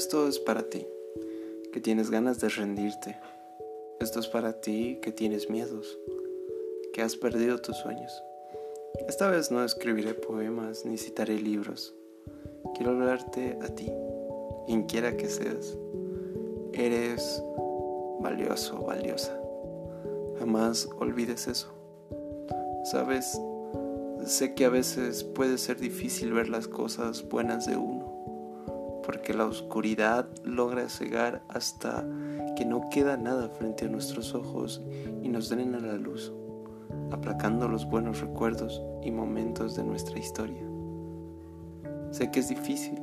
Esto es para ti, que tienes ganas de rendirte. Esto es para ti, que tienes miedos, que has perdido tus sueños. Esta vez no escribiré poemas ni citaré libros. Quiero hablarte a ti, quien quiera que seas. Eres valioso, valiosa. Jamás olvides eso. Sabes, sé que a veces puede ser difícil ver las cosas buenas de uno porque la oscuridad logra cegar hasta que no queda nada frente a nuestros ojos y nos den a la luz, aplacando los buenos recuerdos y momentos de nuestra historia. Sé que es difícil,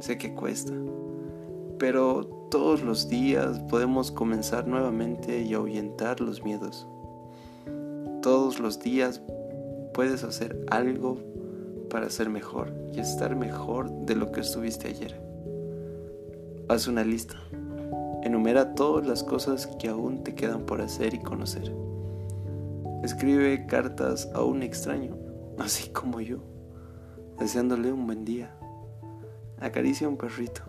sé que cuesta, pero todos los días podemos comenzar nuevamente y ahuyentar los miedos. Todos los días puedes hacer algo para ser mejor y estar mejor de lo que estuviste ayer. Haz una lista. Enumera todas las cosas que aún te quedan por hacer y conocer. Escribe cartas a un extraño, así como yo, deseándole un buen día. Acaricia a un perrito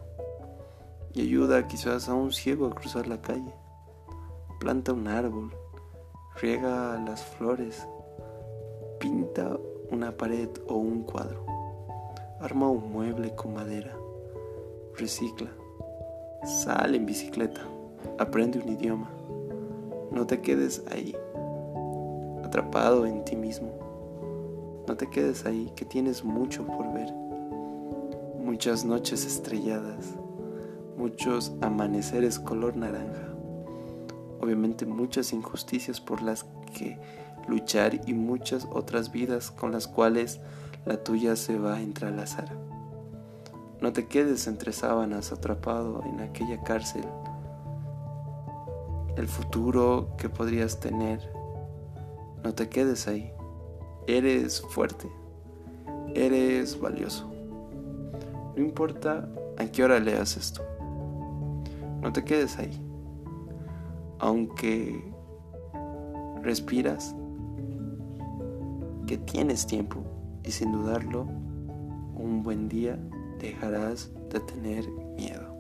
y ayuda quizás a un ciego a cruzar la calle. Planta un árbol, riega las flores, pinta una pared o un cuadro. Arma un mueble con madera. Recicla. Sale en bicicleta. Aprende un idioma. No te quedes ahí, atrapado en ti mismo. No te quedes ahí, que tienes mucho por ver. Muchas noches estrelladas, muchos amaneceres color naranja. Obviamente muchas injusticias por las que luchar y muchas otras vidas con las cuales la tuya se va a entrelazar. No te quedes entre sábanas atrapado en aquella cárcel. El futuro que podrías tener, no te quedes ahí. Eres fuerte, eres valioso. No importa a qué hora leas esto. No te quedes ahí. Aunque respiras, que tienes tiempo y sin dudarlo, un buen día dejarás de tener miedo.